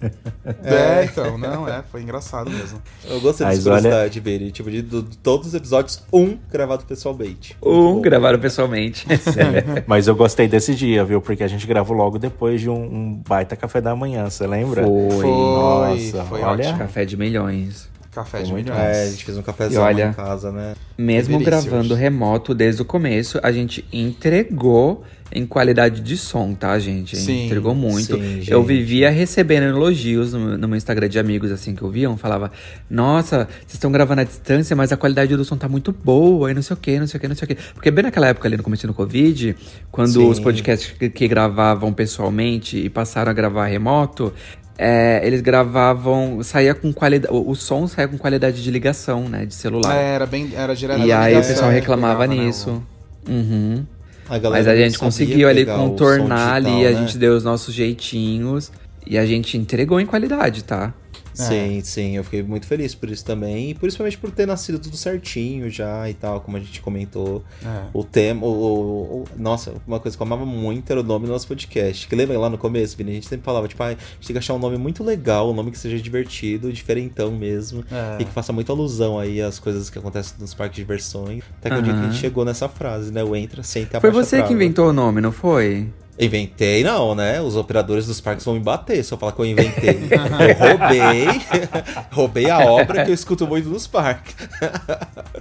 É, então, não, é, foi engraçado mesmo. Eu gostei Mas dessa olha- curiosidade, Beri. Tipo, de, de todos os episódios, um gravado pessoalmente. Muito Um bom. gravaram pessoalmente. Mas eu gostei desse dia, viu? Porque a gente gravou logo depois de um, um baita café da manhã, você lembra? Foi. Foi, Nossa, foi olha. ótimo. Café de milhões. Café de milhões. É, a gente fez um cafezão E olha- em casa, né? Mesmo gravando hoje. remoto desde o começo, a gente entregou em qualidade de som, tá, gente? Sim, entregou muito. sim, eu vivia recebendo elogios no, no meu Instagram de amigos, assim, que ouviam. Falava, nossa, vocês estão gravando à distância, mas a qualidade do som tá muito boa, e não sei o que, não sei o que, não sei o que. Porque bem naquela época ali, no começo do Covid, quando Sim. os podcasts que, que gravavam pessoalmente e passaram a gravar remoto, é, eles gravavam, saía com qualidade, o, o som saía com qualidade de ligação, né, de celular. É, era bem, era direto E aí o pessoal que reclamava né, nisso. Uhum. A Mas a gente conseguiu ali contornar ali, a né? gente deu os nossos jeitinhos e a gente entregou em qualidade, tá? Sim, sim, eu fiquei muito feliz por isso também. E principalmente por ter nascido tudo certinho já e tal, como a gente comentou. É. O tema. O, o- o- nossa, uma coisa que eu amava muito era o nome do nosso podcast. Que lembra lá no começo, Vini? A gente sempre falava, tipo, ah, a gente tem que achar um nome muito legal, um nome que seja divertido, diferentão mesmo. É. E que faça muita alusão aí às coisas que acontecem nos parques de diversões. Até que o dia que a gente Aham. chegou nessa frase, né? O entra, senta Foi você que inventou o nome, não foi? Inventei, não, né? Os operadores dos parques vão me bater se eu falar que eu inventei. eu roubei, roubei a obra que eu escuto muito nos parques.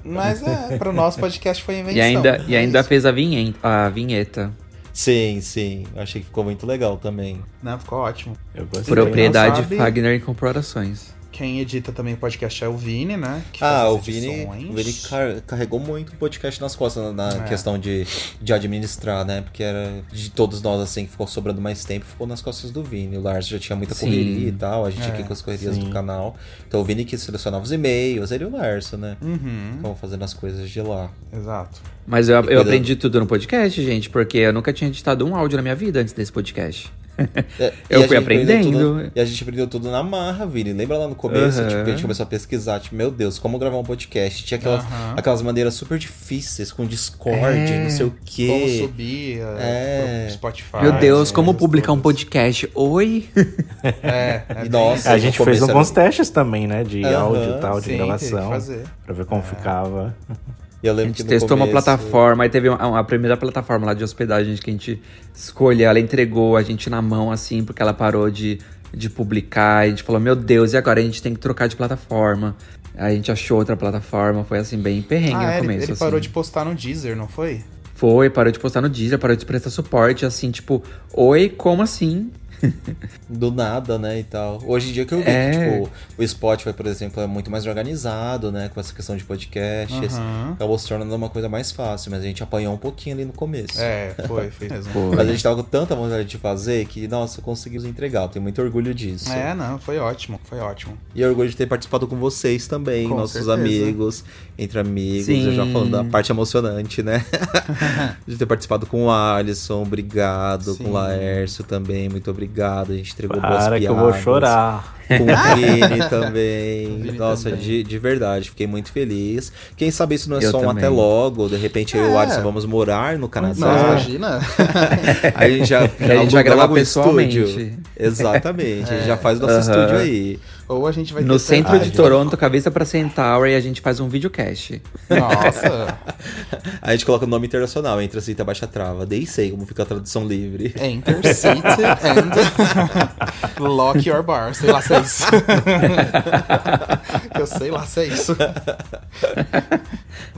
Mas é, pro nosso podcast foi invenção. E ainda, e É ainda isso. fez a vinheta, a vinheta. Sim, sim. Achei que ficou muito legal também. Não, ficou ótimo. Eu gostei. Propriedade Fagner Incorporações. Quem edita também o podcast é o Vini, né? Ah, o Vini, o Vini car- carregou muito o podcast nas costas na, na É. questão de, de administrar, né? Porque era de todos nós, assim, que ficou sobrando mais tempo, ficou nas costas do Vini. O Lars já tinha muita Sim. correria e tal, a gente É, aqui com as correrias sim. do canal. Então o Vini que selecionava os e-mails, ele e o Lars, né? Uhum, Estavam fazendo as coisas de lá. exato. Mas eu, eu aprendi tudo no podcast, gente, porque eu nunca tinha editado um áudio na minha vida antes desse podcast. É, Eu fui aprendendo. tudo- e a gente aprendeu tudo na marra, Vini. Lembra lá no começo, Aham. tipo, que a gente começou a pesquisar, tipo, meu Deus, como gravar um podcast? Tinha aquelas, Aham. aquelas maneiras super difíceis, com Discord, É. não sei o Como quê. subir uh, É. pro Spotify. Meu Deus, né, como publicar um podcast? Oi? É, é nossa. A gente fez era- alguns testes também, né? De Aham, áudio e tal, de sim, gravação. fazer. Pra ver como ficava. E eu A lembro gente que testou uma começo- plataforma, aí teve uma, a primeira plataforma lá de hospedagem que a gente escolheu, ela entregou a gente na mão, assim, porque ela parou de, de publicar. A gente falou, meu Deus, e agora a gente tem que trocar de plataforma. Aí a gente achou outra plataforma, foi assim, bem perrengue Ah, no é, ele, começo. ele assim. parou de postar no Deezer, não foi? Foi, parou de postar no Deezer, parou de prestar suporte, assim, tipo, oi, como assim? Do nada, né, e tal. Hoje em dia que eu vi É. que, tipo, o Spotify, por exemplo, é muito mais organizado, né, com essa questão de podcasts. Aham. Acabou se tornando uma coisa mais fácil, mas a gente apanhou um pouquinho ali no começo. É, foi, foi mesmo. Foi. Mas a gente tava com tanta vontade de fazer que, nossa, conseguimos entregar. Eu tenho muito orgulho disso. É, não, foi ótimo, foi ótimo. E orgulho de ter participado com vocês também, Com nossos certeza. amigos, entre amigos. Sim. Eu já falando da parte emocionante, né? de ter participado com o Alisson, obrigado. Sim. Com o Laércio também, muito obrigado. A gente entregou boas Para que eu piadas. vou chorar. Com o Vini também. O Vini Nossa, também. De, de verdade, fiquei muito feliz. Quem sabe isso não é Eu só um também. até logo. De repente eu e o É. Alisson vamos morar no Não, Canadá. imagina. Aí a gente já, a gente logo um pessoalmente. estúdio. Exatamente, a gente já faz nosso Aham. estúdio aí. Ou a gente vai No centro Ah, de Toronto, cabeça pra Centauri, a gente faz um videocast. Nossa, A gente coloca o nome internacional, entra cita baixa trava. Nem sei como fica a tradução livre. Enter seat and lock your bar. Sei lá se é isso. Eu sei lá se é isso.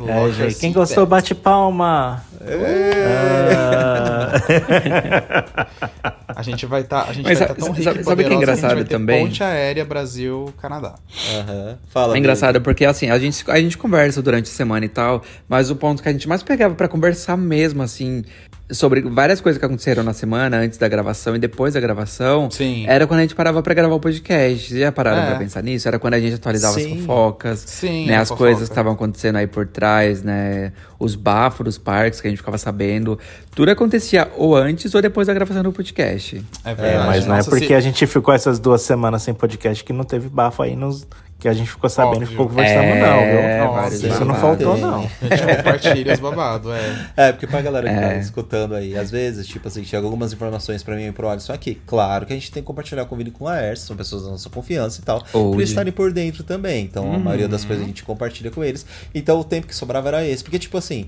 É, gente, quem gostou, bate palma. Ah. A gente vai estar a gente Mas vai tá sabe- tão rico sabe- e sabe o que é poderoso a gente engraçado vai ter também? Ponte aérea Brasil-Canadá. Aham. Fala. É engraçado porque, assim, a gente, a gente conversa durante a semana e tal, mas o ponto que a gente mais pegava pra conversar mesmo, assim, sobre várias coisas que aconteceram na semana, antes da gravação e depois da gravação, Sim. era quando a gente parava pra gravar o podcast. Vocês já pararam É. pra pensar nisso? Era quando a gente atualizava Sim. as fofocas, Sim, né? As fofoca. coisas que estavam acontecendo aí por trás, né? Os bafos dos parques que a gente ficava sabendo. Tudo acontecia ou antes ou depois da gravação do podcast. É É, verdade. mas não é Nossa, porque se- a gente ficou essas duas semanas sem podcast que não teve bafo aí nos. Que a gente ficou sabendo Óbvio. e ficou conversando, É, não, viu? Nossa, Isso não faltou, não. A gente compartilha os babados, é. É, porque pra galera que tá É. escutando aí, às vezes, tipo assim, chega algumas informações pra mim e pro Alisson aqui. Claro que a gente tem que compartilhar com o Vini com o Laércio, são pessoas da nossa confiança e tal. Pra Hoje. eles estarem por dentro também. Então, a Uhum. maioria das coisas a gente compartilha com eles. Então, o tempo que sobrava era esse. Porque, tipo assim,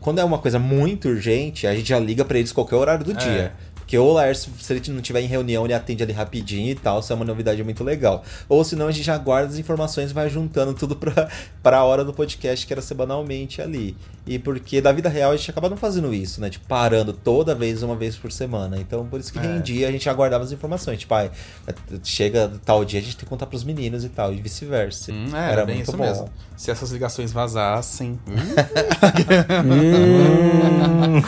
quando é uma coisa muito urgente, a gente já liga pra eles qualquer horário do É. dia. Porque ou o Laércio, se ele não tiver em reunião, ele atende ali rapidinho e tal, isso é uma novidade muito legal. Ou senão a gente já guarda as informações e vai juntando tudo pra, pra hora do podcast, que era semanalmente ali. E porque da vida real a gente acaba não fazendo isso, né? Tipo, parando toda vez, uma vez por semana. Então, por isso que É. rendia, a gente aguardava as informações. Tipo, ah, chega tal dia, a gente tem que contar pros meninos e tal, e vice-versa. Hum, é, era, bem isso mesmo. Se essas ligações vazassem. hum,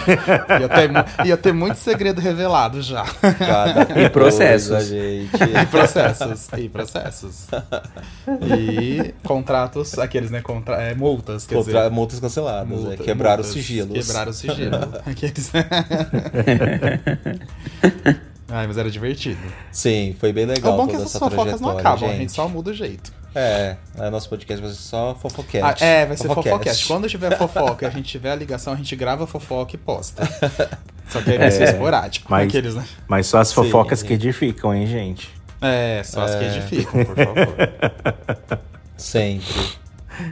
ia, ter, ia ter muito segredo revelado já. Cada E processos. coisa, gente. E processos. E processos. E contratos, aqueles, né? Contra, é, multas, quer Contra dizer. multas canceladas, multa- é, quebrar os multas, sigilos. Quebrar o sigilo. Aqueles... Ai, mas era divertido. Sim, foi bem legal. o bom é que essas essa fofocas não acabam, a gente. gente só muda o jeito. É, é, nosso podcast vai ser só Ah, fofocast. é, vai ser fofocast. Quando tiver fofoca e a gente tiver a ligação, a gente grava fofoca e posta. Só que aí vai ser É, esporádico. mas- Aqueles, né? Mas só as fofocas sim. que edificam, hein, gente? É, só as que É. edificam, por favor. Sempre.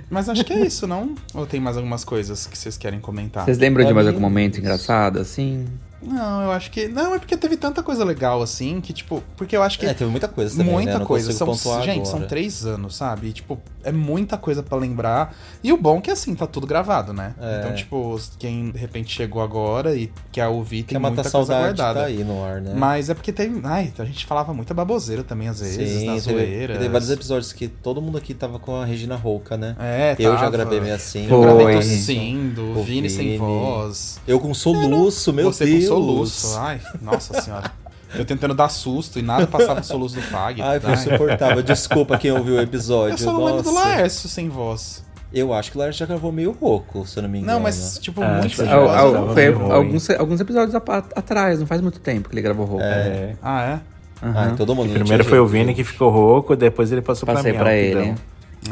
Mas acho que é isso, não? Ou tem mais algumas coisas que vocês querem comentar? Vocês lembram de Pra mais algum momento engraçado, assim? Não, eu acho que. Não, é porque teve tanta coisa legal assim que, tipo. Porque eu acho que. É, teve muita coisa também, muita né? Não coisa. São, pontuar gente, são agora. três anos, sabe? E, tipo, é muita coisa pra lembrar. E o bom é que, assim, tá tudo gravado, né? É. Então, tipo, quem de repente chegou agora e quer ouvir, tem Quer matar muita coisa saudade, guardada. tá aí no ar, né? Mas é porque tem. Ai, a gente falava muita baboseira também, às vezes, Sim, na teve, zoeira. teve vários episódios que todo mundo aqui tava com a Regina Rouca, né? É, Eu já tava. gravei meio assim. Eu gravei tossindo, O Vini sem Vini. voz. Eu com soluço, meu Você Deus. Soluço. Ai, nossa senhora. Eu tentando dar susto e nada passava o soluço do Fag. Ai, foi insuportável. Desculpa quem ouviu o episódio. Eu só não lembro do. Laércio sem voz. Eu acho que o Laércio já gravou meio rouco, se eu não me engano. Não, mas, tipo, Ah, muito sem eu Al- tava foi alguns, alguns episódios atrás, não faz muito tempo que ele gravou roupa. É. Ah, é? Ah, Aham. todo mundo. Primeiro foi o. Vini que ficou rouco, depois ele passou Passei pra mim. pra ó, ele. pidão.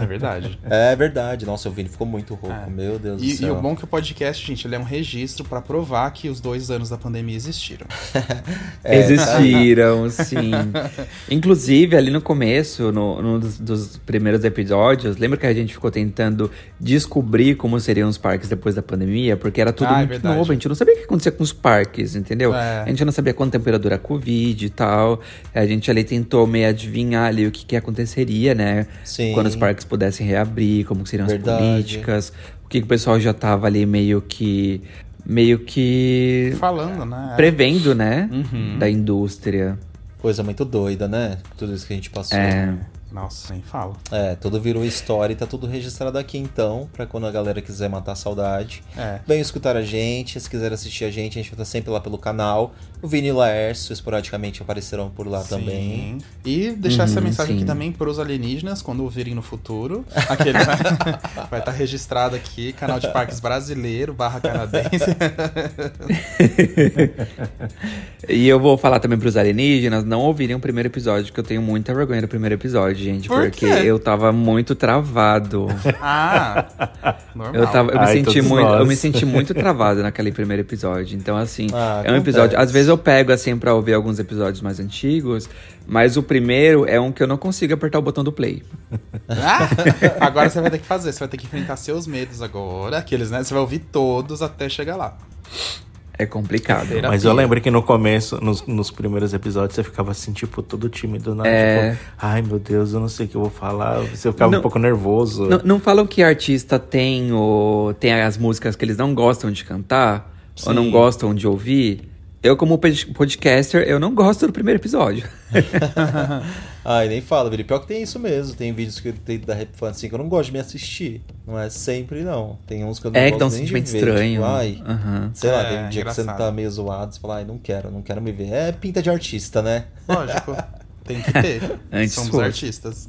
É verdade. É verdade. Nossa, o Vini ficou muito rouco. É. Meu Deus do E, céu. e o bom é que o podcast, gente, ele é um registro pra provar que os dois anos da pandemia existiram. É, Existiram, sim. Inclusive, ali no começo, no, no dos, dos primeiros episódios, lembra que a gente ficou tentando descobrir como seriam os parques depois da pandemia? Porque era tudo Ah, é muito verdade. novo, a gente não sabia o que acontecia com os parques, entendeu? É. A gente não sabia quanta temperatura a Covid e tal. A gente ali tentou meio adivinhar ali o que, que aconteceria, né? Sim. Quando os parques pudessem reabrir, como que seriam Verdade. as políticas, o que, que o pessoal já tava ali meio que. meio que. Falando, né? prevendo, né? Uhum. Da indústria. Coisa muito doida, né? Tudo isso que a gente passou. É. Nossa, nem falo. É, tudo virou história e tá tudo registrado aqui então, pra quando a galera quiser matar a saudade. É. Venham escutar a gente, se quiser assistir a gente, a gente vai estar sempre lá pelo canal. O Vini e o Laércio esporadicamente aparecerão por lá também. Sim. E deixar essa Uhum, mensagem aqui sim. também pros alienígenas, quando ouvirem no futuro. Aquele, né? Vai estar registrado aqui, canal de parques brasileiro, barra canadense. E eu vou falar também pros alienígenas não ouvirem o primeiro episódio, que eu tenho muita vergonha do primeiro episódio, gente. Por porque quê? eu tava muito travado. ah, normal. Eu, tava, eu, me Ai, senti todos muito, eu nós. me senti muito travado naquele primeiro episódio. Então, assim, Ah, é um episódio. Às vezes eu pego assim pra ouvir alguns episódios mais antigos, mas o primeiro é um que eu não consigo apertar o botão do play. Ah, agora você vai ter que fazer, você vai ter que enfrentar seus medos agora. Aqueles, né? Você vai ouvir todos até chegar lá. É complicado. Terapia. Mas eu lembro que no começo, nos, nos primeiros episódios, você ficava assim, tipo, todo tímido, né? É. Tipo, ai meu Deus, eu não sei o que eu vou falar. Você ficava Não. um pouco nervoso. Não, não falam que artista tem, o, tem as músicas que eles não gostam de cantar? Ou não Sim. gostam de ouvir? Eu, como pod- podcaster, eu não gosto do primeiro episódio. Ai, nem fala, Vini. Pior que tem isso mesmo. Tem vídeos que tem da Rap Fan assim que eu não gosto de me assistir. Não é sempre, não. Tem uns que eu não é que gosto dá um nem de sentimento ver. estranho. Tipo, ai, Aham. sei lá, É, tem um dia que você engraçado. tá meio zoado, você fala, ai, não quero, não quero me ver. É pinta de artista, né? Lógico. Tem que ter. Antes Somos fosse. artistas.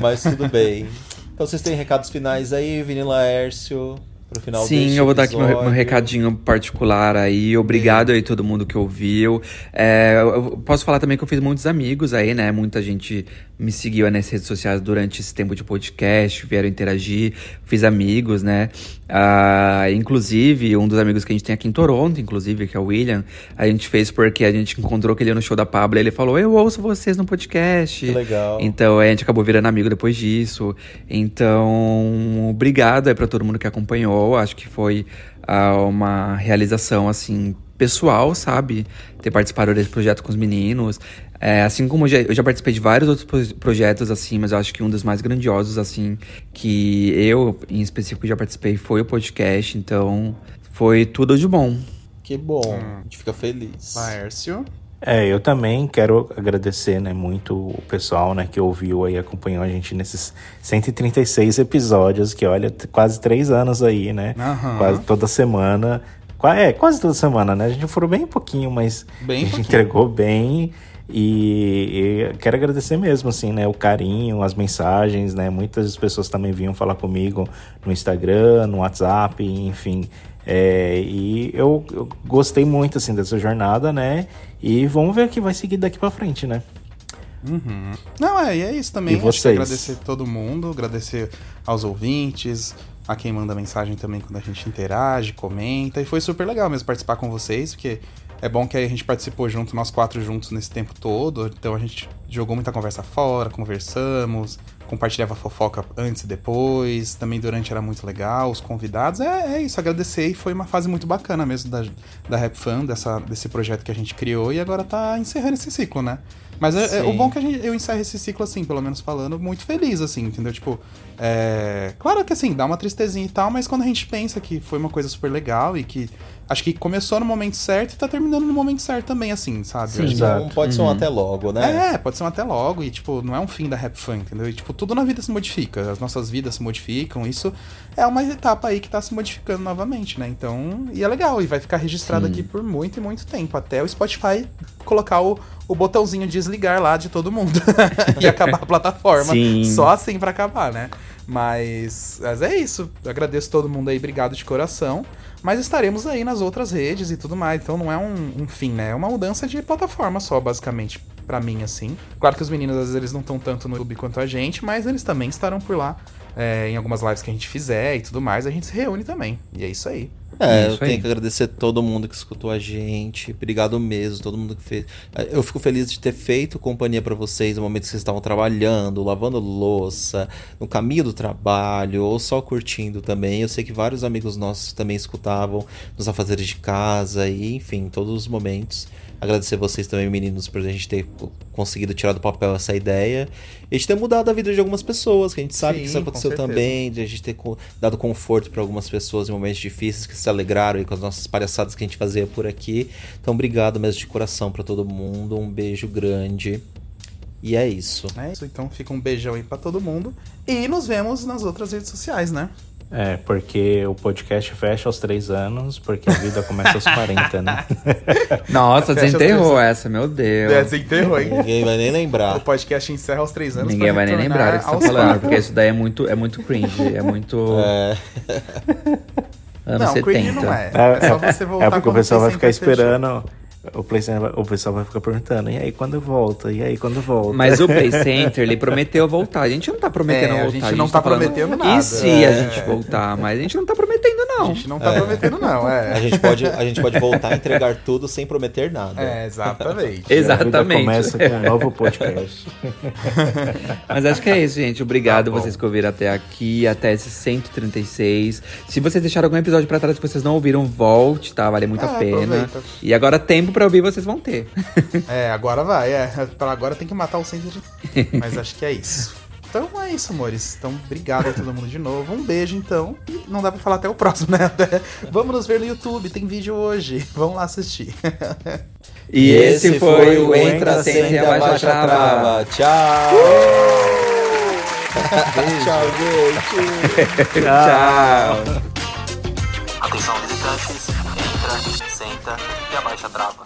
Mas tudo bem. Então vocês têm recados finais aí, Vini Laércio, pro final Sim, eu vou dar aqui meu, meu recadinho particular aí. Obrigado aí todo mundo que ouviu. É, eu posso falar também que eu fiz muitos amigos aí, né? Muita gente me seguiu nas redes sociais durante esse tempo de podcast, vieram interagir, fiz amigos, né? Ah, inclusive, um dos amigos que a gente tem aqui em Toronto, inclusive, que é o William, a gente fez porque a gente encontrou que ele ia no show da Pablo e ele falou: Eu ouço vocês no podcast. Que legal. Então a gente acabou virando amigo depois disso. Então, obrigado aí pra todo mundo que acompanhou. Acho que foi ah, uma realização assim pessoal, sabe? Ter participado desse projeto com os meninos. É, assim como eu já, eu já participei de vários outros pro- projetos, assim, mas eu acho que um dos mais grandiosos, assim, que eu, em específico, já participei foi o podcast. Então, foi tudo de bom. Que bom, Hum. a gente fica feliz. Laércio. É, eu também quero agradecer, né, muito o pessoal, né, que ouviu aí, acompanhou a gente nesses 136 episódios, que olha, quase três anos aí, né? Aham. Quase toda semana. Qua- É, quase toda semana, né? A gente furou bem pouquinho, mas Bem a gente pouquinho. entregou bem. E, e quero agradecer mesmo, assim, né? O carinho, as mensagens, né? Muitas pessoas também vinham falar comigo no Instagram, no WhatsApp, enfim. É, e eu, eu gostei muito, assim, dessa jornada, né? E vamos ver o que vai seguir daqui pra frente, né? Uhum. Não, é, e é isso também. E vocês? agradecer todo mundo, agradecer aos ouvintes, a quem manda mensagem também quando a gente interage, comenta. E foi super legal mesmo participar com vocês, porque é bom que aí a gente participou junto, nós quatro juntos nesse tempo todo. Então a gente jogou muita conversa fora, conversamos, compartilhava fofoca antes e depois, também durante era muito legal, os convidados. É, é isso, agradecer e foi uma fase muito bacana mesmo da, da Rap Fan, dessa, desse projeto que a gente criou e agora tá encerrando esse ciclo, né? Mas é, é- o bom que gente, eu encerro esse ciclo assim, pelo menos falando, muito feliz, assim, entendeu? Tipo, é, claro que assim, dá uma tristezinha e tal, mas quando a gente pensa que foi uma coisa super legal e que acho que começou no momento certo e tá terminando no momento certo também, assim, sabe? Sim. Que- Então pode ser um até logo, né? é, pode ser um até logo, e tipo, não é um fim da rap fan, entendeu? E tipo, tudo na vida se modifica, as nossas vidas se modificam, isso é uma etapa aí que tá se modificando novamente, né? Então, e é legal, e vai ficar registrado aqui por muito e muito tempo, até o Spotify colocar o, o botãozinho desligar lá de todo mundo e acabar a plataforma. Sim. Só assim pra acabar, né? Mas, mas é isso. Eu agradeço todo mundo aí, obrigado de coração. Mas estaremos aí nas outras redes e tudo mais. Então não é um, um fim, né? É uma mudança de plataforma só, basicamente, pra mim, assim. Claro que os meninos, às vezes, eles não estão tanto no YouTube quanto a gente, mas eles também estarão por lá. é, em algumas lives que a gente fizer e tudo mais, a gente se reúne também. E é isso aí. É, Isso eu tenho que agradecer todo mundo que escutou a gente. Obrigado mesmo, todo mundo que fez. Eu fico feliz de ter feito companhia pra vocês no momento que vocês estavam trabalhando, lavando louça, no caminho do trabalho, ou só curtindo também. Eu sei que vários amigos nossos também escutavam nos afazeres de casa e, enfim, em todos os momentos. Agradecer vocês também, meninos, por a gente ter conseguido tirar do papel essa ideia. E de ter mudado a vida de algumas pessoas, que a gente sabe que isso Sim, aconteceu também, de a gente ter dado conforto para algumas pessoas em momentos difíceis que se alegraram aí com as nossas palhaçadas que a gente fazia por aqui. Então, obrigado mesmo de coração para todo mundo. Um beijo grande. E é isso. É isso. Então fica um beijão aí pra todo mundo. E nos vemos nas outras redes sociais, né? É, porque o podcast fecha aos três anos, porque a vida começa aos 40, né? Nossa, Fecha desenterrou essa, meu Deus. É, você enterrou, hein? Ninguém vai nem O lembrar. podcast encerra aos três anos. Ninguém vai nem lembrar do que você tá falando, quatro. porque isso daí é muito, é muito cringe, é muito É, anos Não, 70. cringe não é. É só você voltar É porque o pessoal vai ficar sempre fechou. O, Play Center o pessoal vai ficar perguntando, e aí quando volta? E aí quando volta? Mas o Play Center, ele prometeu voltar. A gente não tá prometendo É, a voltar. gente não tá falando, prometendo nada. E se a É. gente voltar? Mas a gente não tá prometendo, A não. gente não tá prometendo, não. a, É, gente pode, a gente pode voltar a entregar tudo sem prometer nada. é exatamente. A vida Exatamente. começa com um novo podcast. Mas acho que é isso, gente. Obrigado Tá vocês que ouviram até aqui, até esse 136. Se vocês deixaram algum episódio pra trás que vocês não ouviram, volte, tá? Vale muito É, a pena. aproveita. E agora tempo pra ouvir vocês vão ter. É, agora vai. É, pra agora tem que matar o centro de... Mas acho que é isso. Então é isso, amores. Então, obrigado a todo mundo de novo. Um beijo, então. E não dá pra falar até o próximo, né? Até- Vamos nos ver no YouTube, tem vídeo hoje. Vamos lá assistir. E, esse, foi o Entra, Senta e Abaixa a Trava. Tchau! Tchau, gente! Tchau. Atenção visitantes, entra, senta e abaixa a trava.